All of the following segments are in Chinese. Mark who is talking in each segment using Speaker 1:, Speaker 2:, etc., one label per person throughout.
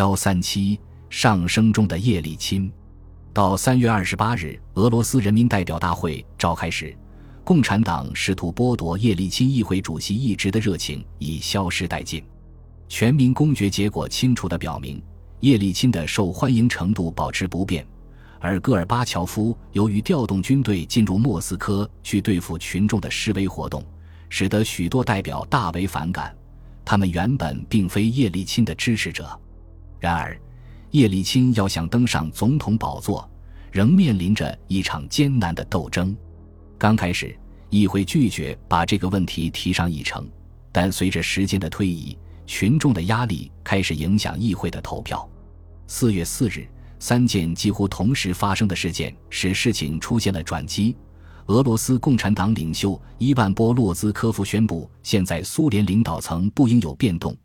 Speaker 1: 幺三七上升中的叶利钦。到三月二十八日，俄罗斯人民代表大会召开时，共产党试图剥夺叶利钦议会主席一职的热情已消失殆尽。全民公决结果清楚地表明，叶利钦的受欢迎程度保持不变，而戈尔巴乔夫由于调动军队进入莫斯科去对付群众的示威活动，使得许多代表大为反感。他们原本并非叶利钦的支持者，然而。叶利钦要想登上总统宝座，仍面临着一场艰难的斗争。刚开始，议会拒绝把这个问题提上议程，但随着时间的推移，群众的压力开始影响议会的投票。四月四日，三件几乎同时发生的事件使事情出现了转机。俄罗斯共产党领袖伊万波洛兹科夫宣布，现在苏联领导层不应有变动。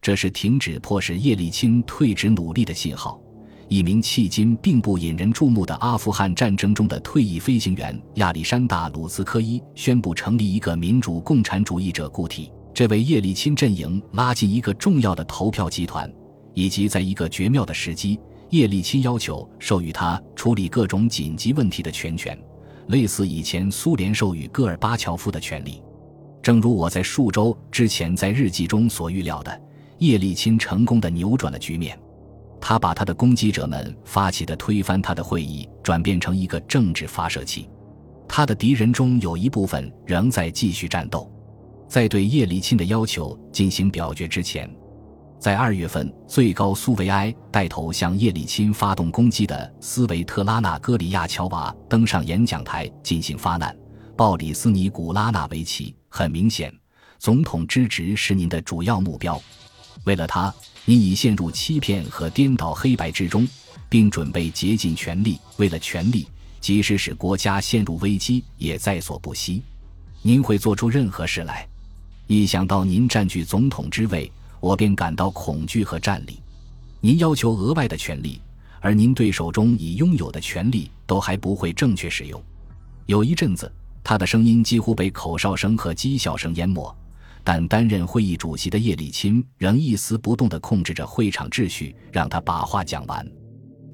Speaker 1: 这是停止迫使叶利钦退职努力的信号。一名迄今并不引人注目的阿富汗战争中的退役飞行员亚历山大·鲁斯科伊宣布成立一个民主共产主义者固体，这为叶利钦阵营拉进一个重要的投票集团。以及在一个绝妙的时机，叶利钦要求授予他处理各种紧急问题的全权，类似以前苏联授予戈尔巴乔夫的权利。正如我在数周之前在日记中所预料的。叶利钦成功的扭转了局面，他把他的攻击者们发起的推翻他的会议转变成一个政治发射器。他的敌人中有一部分仍在继续战斗。在对叶利钦的要求进行表决之前，在二月份，最高苏维埃带头向叶利钦发动攻击的斯维特拉娜·戈里亚乔娃登上演讲台进行发难。鲍里斯·尼古拉纳维奇，很明显，总统之职是您的主要目标。为了他，你已陷入欺骗和颠倒黑白之中，并准备竭尽全力。为了权力，即使使国家陷入危机，也在所不惜。您会做出任何事来。一想到您占据总统之位，我便感到恐惧和战栗。您要求额外的权利，而您对手中已拥有的权利都还不会正确使用。有一阵子，他的声音几乎被口哨声和讥笑声淹没。但担任会议主席的叶利钦仍一丝不动地控制着会场秩序，让他把话讲完。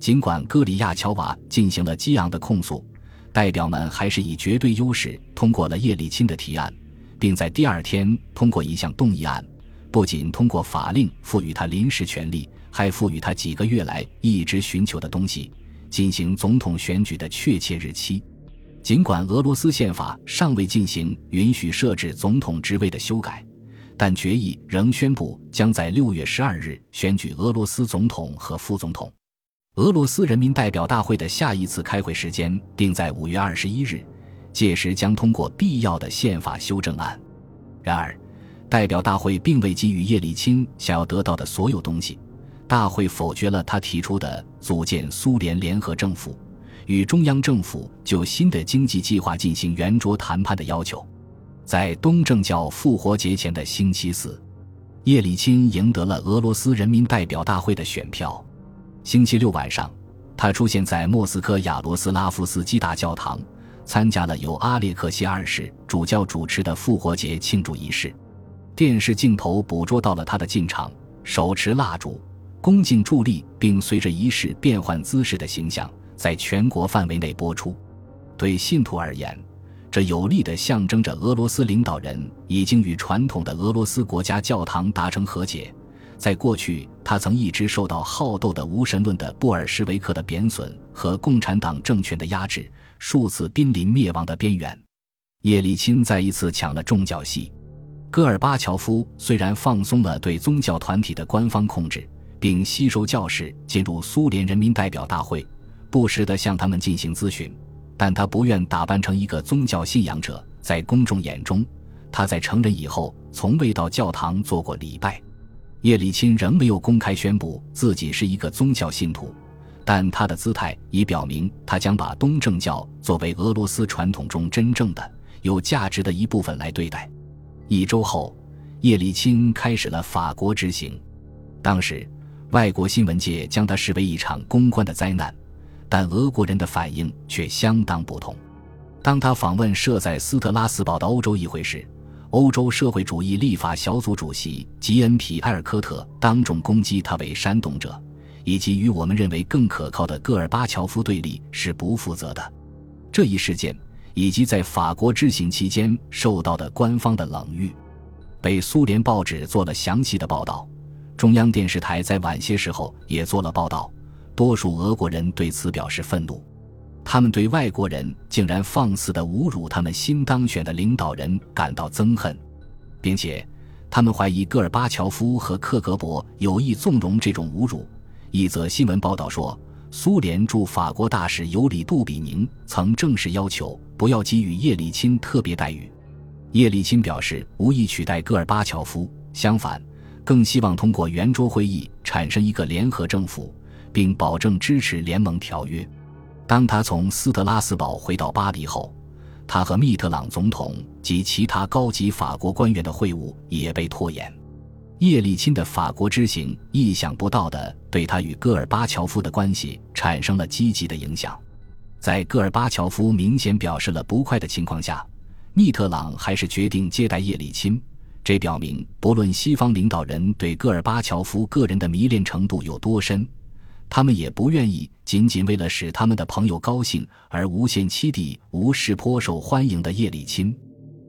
Speaker 1: 尽管戈里亚乔娃进行了激昂的控诉，代表们还是以绝对优势通过了叶利钦的提案，并在第二天通过一项动议案，不仅通过法令赋予他临时权力，还赋予他几个月来一直寻求的东西——进行总统选举的确切日期。尽管俄罗斯宪法尚未进行允许设置总统职位的修改，但决议仍宣布将在六月十二日选举俄罗斯总统和副总统。俄罗斯人民代表大会的下一次开会时间定在五月二十一日，届时将通过必要的宪法修正案。然而，代表大会并未给予叶利钦想要得到的所有东西。大会否决了他提出的组建苏联联合政府。与中央政府就新的经济计划进行圆桌谈判的要求，在东正教复活节前的星期四，叶利钦赢得了俄罗斯人民代表大会的选票。星期六晚上，他出现在莫斯科亚罗斯拉夫斯基大教堂，参加了由阿列克谢二世主教主持的复活节庆祝仪式。电视镜头捕捉到了他的进场，手持蜡烛，恭敬伫立，并随着仪式变换姿势的形象。在全国范围内播出，对信徒而言，这有力地象征着俄罗斯领导人已经与传统的俄罗斯国家教堂达成和解。在过去，他曾一直受到好斗的无神论的布尔什维克的贬损和共产党政权的压制，数次濒临灭亡的边缘。叶利钦再一次抢了重教戏。戈尔巴乔夫虽然放松了对宗教团体的官方控制，并吸收教士进入苏联人民代表大会。不时地向他们进行咨询，但他不愿打扮成一个宗教信仰者。在公众眼中，他在成人以后从未到教堂做过礼拜。叶利钦仍没有公开宣布自己是一个宗教信徒，但他的姿态已表明他将把东正教作为俄罗斯传统中真正的有价值的一部分来对待。一周后，叶利钦开始了法国之行。当时，外国新闻界将他视为一场公关的灾难。但俄国人的反应却相当不同。当他访问设在斯特拉斯堡的欧洲议会时，欧洲社会主义立法小组主席吉恩·皮埃尔科特当众攻击他为煽动者，以及与我们认为更可靠的戈尔巴乔夫对立是不负责的。这一事件以及在法国之行期间受到的官方的冷遇，被苏联报纸做了详细的报道。中央电视台在晚些时候也做了报道。多数俄国人对此表示愤怒，他们对外国人竟然放肆地侮辱他们新当选的领导人感到憎恨，并且他们怀疑戈尔巴乔夫和克格勃有意纵容这种侮辱。一则新闻报道说，苏联驻法国大使尤里·杜比宁曾正式要求不要给予叶利钦特别待遇。叶利钦表示无意取代戈尔巴乔夫，相反，更希望通过圆桌会议产生一个联合政府。并保证支持联盟条约。当他从斯特拉斯堡回到巴黎后，他和密特朗总统及其他高级法国官员的会晤也被拖延。叶利钦的法国之行意想不到地对他与戈尔巴乔夫的关系产生了积极的影响。在戈尔巴乔夫明显表示了不快的情况下，密特朗还是决定接待叶利钦。这表明，不论西方领导人对戈尔巴乔夫个人的迷恋程度有多深。他们也不愿意仅仅为了使他们的朋友高兴而无限期地无视颇受欢迎的叶利钦。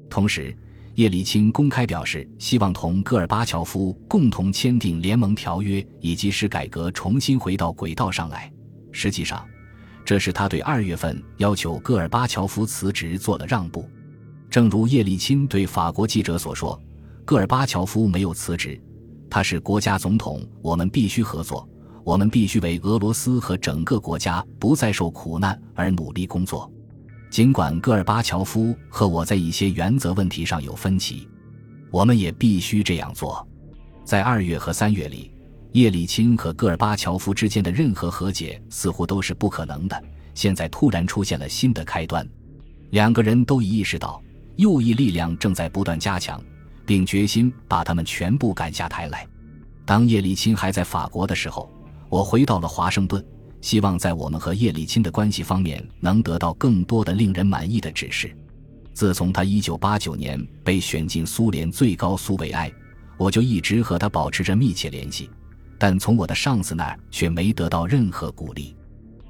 Speaker 1: 同时，叶利钦公开表示希望同戈尔巴乔夫共同签订联盟条约，以及使改革重新回到轨道上来。实际上，这是他对二月份要求戈尔巴乔夫辞职做了让步。正如叶利钦对法国记者所说：“戈尔巴乔夫没有辞职，他是国家总统，我们必须合作。”我们必须为俄罗斯和整个国家不再受苦难而努力工作，尽管戈尔巴乔夫和我在一些原则问题上有分歧，我们也必须这样做。在二月和三月里，叶利钦和戈尔巴乔夫之间的任何和解似乎都是不可能的。现在突然出现了新的开端，两个人都已意识到右翼力量正在不断加强，并决心把他们全部赶下台来。当叶利钦还在法国的时候。我回到了华盛顿，希望在我们和叶利钦的关系方面能得到更多的令人满意的指示。自从他1989年被选进苏联最高苏维埃，我就一直和他保持着密切联系，但从我的上司那儿却没得到任何鼓励。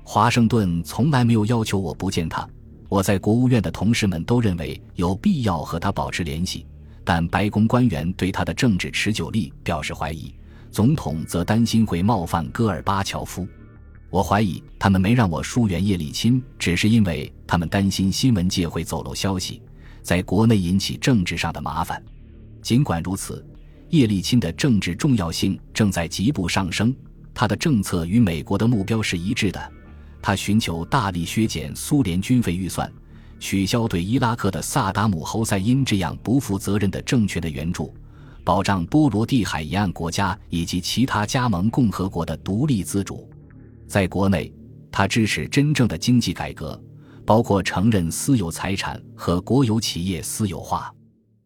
Speaker 1: 华盛顿从来没有要求我不见他，我在国务院的同事们都认为有必要和他保持联系，但白宫官员对他的政治持久力表示怀疑。总统则担心会冒犯戈尔巴乔夫，我怀疑他们没让我疏远叶利钦，只是因为他们担心新闻界会走漏消息，在国内引起政治上的麻烦。尽管如此，叶利钦的政治重要性正在急步上升，他的政策与美国的目标是一致的。他寻求大力削减苏联军费预算，取消对伊拉克的萨达姆侯赛因这样不负责任的政权的援助。保障波罗的海沿岸国家以及其他加盟共和国的独立自主。在国内，他支持真正的经济改革，包括承认私有财产和国有企业私有化。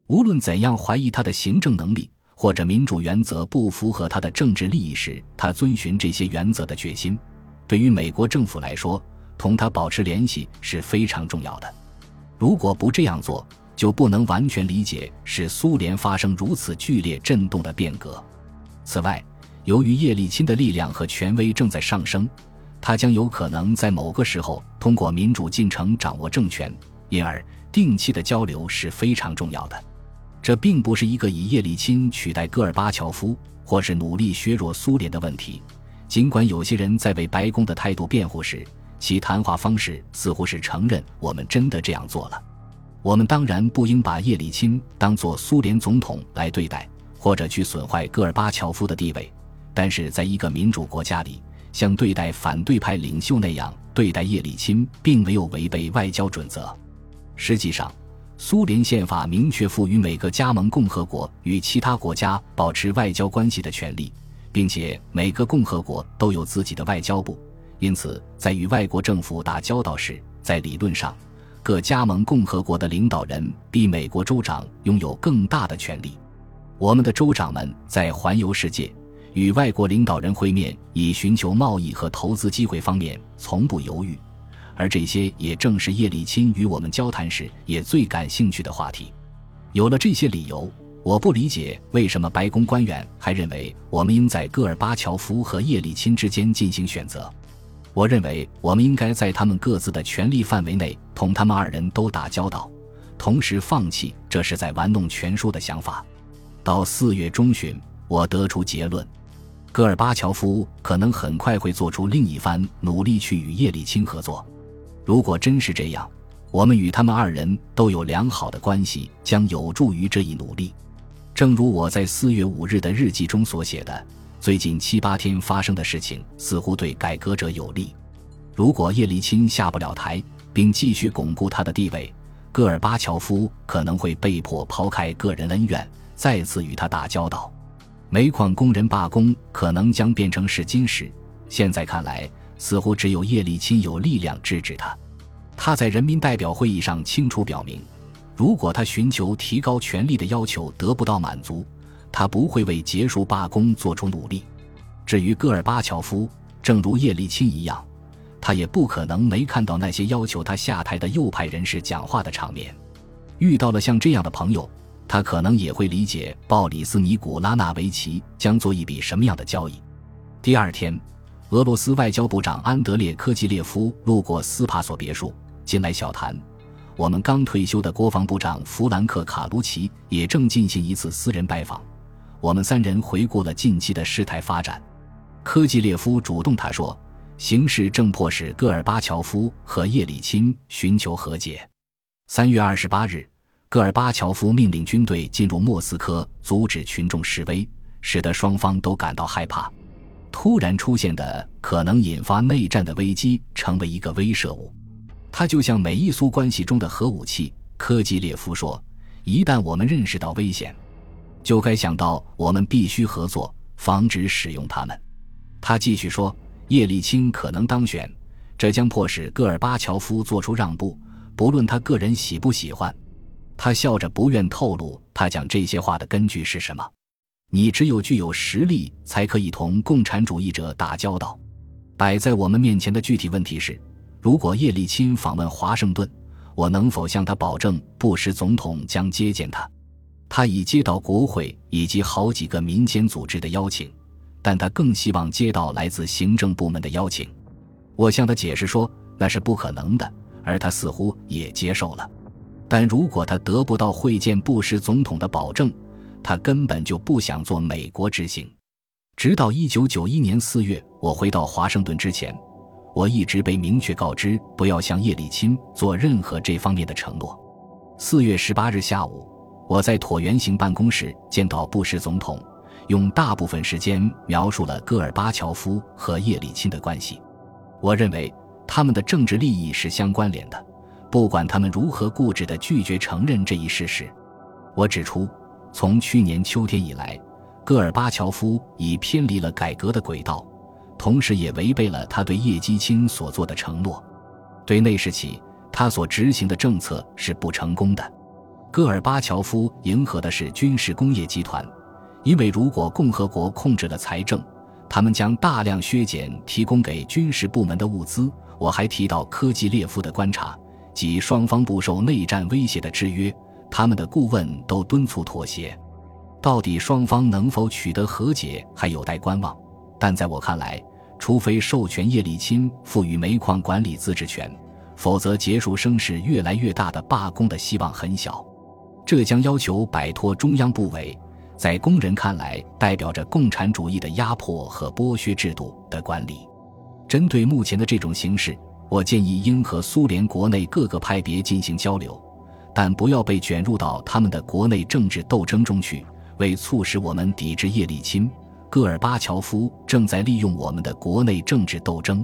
Speaker 1: 无论怎样怀疑他的行政能力或者民主原则不符合他的政治利益时，他遵循这些原则的决心，对于美国政府来说，同他保持联系是非常重要的。如果不这样做，就不能完全理解使苏联发生如此剧烈震动的变革。此外，由于叶利钦的力量和权威正在上升，他将有可能在某个时候通过民主进程掌握政权，因而定期的交流是非常重要的。这并不是一个以叶利钦取代戈尔巴乔夫，或是努力削弱苏联的问题。尽管有些人在为白宫的态度辩护时，其谈话方式似乎是承认我们真的这样做了。我们当然不应把叶利钦当作苏联总统来对待，或者去损坏戈尔巴乔夫的地位。但是，在一个民主国家里，像对待反对派领袖那样对待叶利钦，并没有违背外交准则。实际上，苏联宪法明确赋予每个加盟共和国与其他国家保持外交关系的权利，并且每个共和国都有自己的外交部。因此，在与外国政府打交道时，在理论上。各加盟共和国的领导人比美国州长拥有更大的权利。我们的州长们在环游世界、与外国领导人会面、以寻求贸易和投资机会方面从不犹豫，而这些也正是叶利钦与我们交谈时也最感兴趣的话题。有了这些理由，我不理解为什么白宫官员还认为我们应在戈尔巴乔夫和叶利钦之间进行选择。我认为我们应该在他们各自的权力范围内同他们二人都打交道，同时放弃这是在玩弄权术的想法。到四月中旬，我得出结论：戈尔巴乔夫可能很快会做出另一番努力去与叶利钦合作。如果真是这样，我们与他们二人都有良好的关系，将有助于这一努力。正如我在四月五日的日记中所写的，最近七八天发生的事情似乎对改革者有利。如果叶利钦下不了台，并继续巩固他的地位，戈尔巴乔夫可能会被迫抛开个人恩怨，再次与他打交道。煤矿工人罢工可能将变成试金石。现在看来，似乎只有叶利钦有力量制止他。他在人民代表会议上清楚表明。如果他寻求提高权力的要求得不到满足，他不会为结束罢工做出努力。至于戈尔巴乔夫，正如叶利钦一样，他也不可能没看到那些要求他下台的右派人士讲话的场面。遇到了像这样的朋友，他可能也会理解鲍里斯·尼古拉纳维奇将做一笔什么样的交易。第二天，俄罗斯外交部长安德烈·科季列夫路过斯帕索别墅，进来小谈。我们刚退休的国防部长弗兰克·卡卢奇也正进行一次私人拜访。我们三人回顾了近期的事态发展。科季列夫主动他说：“形势正迫使戈尔巴乔夫和叶利钦寻求和解。”三月二十八日，戈尔巴乔夫命令军队进入莫斯科，阻止群众示威，使得双方都感到害怕。突然出现的可能引发内战的危机成为一个威慑物。它就像美伊苏关系中的核武器，科基列夫说：“一旦我们认识到危险，就该想到我们必须合作，防止使用他们。”他继续说：“叶利钦可能当选，这将迫使戈尔巴乔夫做出让步，不论他个人喜不喜欢。”他笑着不愿透露他讲这些话的根据是什么。你只有具有实力，才可以同共产主义者打交道。摆在我们面前的具体问题是。如果叶利钦访问华盛顿，我能否向他保证布什总统将接见他？他已接到国会以及好几个民间组织的邀请，但他更希望接到来自行政部门的邀请。我向他解释说那是不可能的，而他似乎也接受了。但如果他得不到会见布什总统的保证，他根本就不想做美国之行。直到一九九一年四月，我回到华盛顿之前。我一直被明确告知不要向叶利钦做任何这方面的承诺。四月十八日下午，我在椭圆形办公室见到布什总统，用大部分时间描述了戈尔巴乔夫和叶利钦的关系。我认为他们的政治利益是相关联的，不管他们如何固执地拒绝承认这一事实。我指出，从去年秋天以来，戈尔巴乔夫已偏离了改革的轨道。同时，也违背了他对叶基钦所做的承诺。对那时起，他所执行的政策是不成功的。戈尔巴乔夫迎合的是军事工业集团，因为如果共和国控制了财政，他们将大量削减提供给军事部门的物资。我还提到科技列夫的观察，即双方不受内战威胁的制约。他们的顾问都敦促妥协。到底双方能否取得和解，还有待观望。但在我看来，除非授权叶利钦赋予煤矿管理自治权，否则结束声势越来越大的罢工的希望很小。这将要求摆脱中央部委，在工人看来代表着共产主义的压迫和剥削制度的管理。针对目前的这种形势，我建议应和苏联国内各个派别进行交流，但不要被卷入到他们的国内政治斗争中去，为促使我们抵制叶利钦。戈尔巴乔夫正在利用我们的国内政治斗争，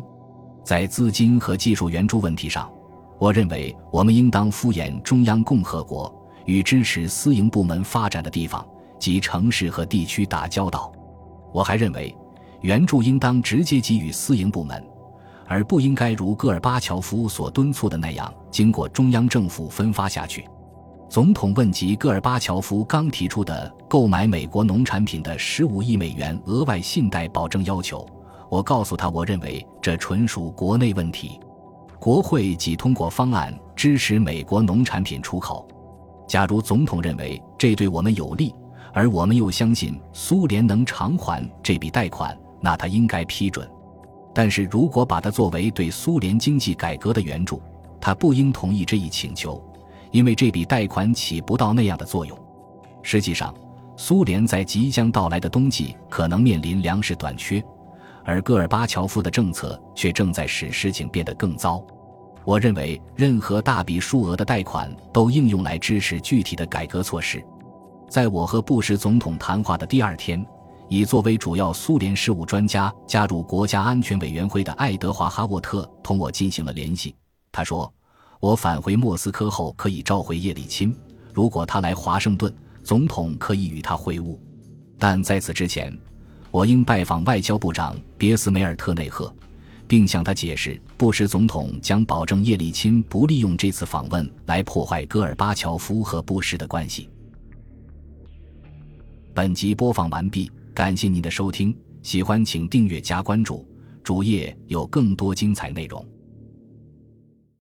Speaker 1: 在资金和技术援助问题上，我认为我们应当敷衍中央共和国，与支持私营部门发展的地方及城市和地区打交道。我还认为，援助应当直接给予私营部门，而不应该如戈尔巴乔夫所敦促的那样，经过中央政府分发下去。总统问及戈尔巴乔夫刚提出的购买美国农产品的十五亿美元额外信贷保证要求，我告诉他，我认为这纯属国内问题。国会即通过方案支持美国农产品出口。假如总统认为这对我们有利，而我们又相信苏联能偿还这笔贷款，那他应该批准。但是如果把它作为对苏联经济改革的援助，他不应同意这一请求，因为这笔贷款起不到那样的作用。实际上，苏联在即将到来的冬季可能面临粮食短缺，而戈尔巴乔夫的政策却正在使事情变得更糟。我认为，任何大笔数额的贷款都应用来支持具体的改革措施。在我和布什总统谈话的第二天。以作为主要苏联事务专家加入国家安全委员会的爱德华·哈沃特同我进行了联系。他说：“我返回莫斯科后可以召回叶利钦，如果他来华盛顿，总统可以与他会晤。但在此之前，我应拜访外交部长别斯梅尔特内赫，并向他解释，布什总统将保证叶利钦不利用这次访问来破坏戈尔巴乔夫和布什的关系。”本集播放完毕。感谢您的收听，喜欢请订阅加关注，主页有更多精彩内容。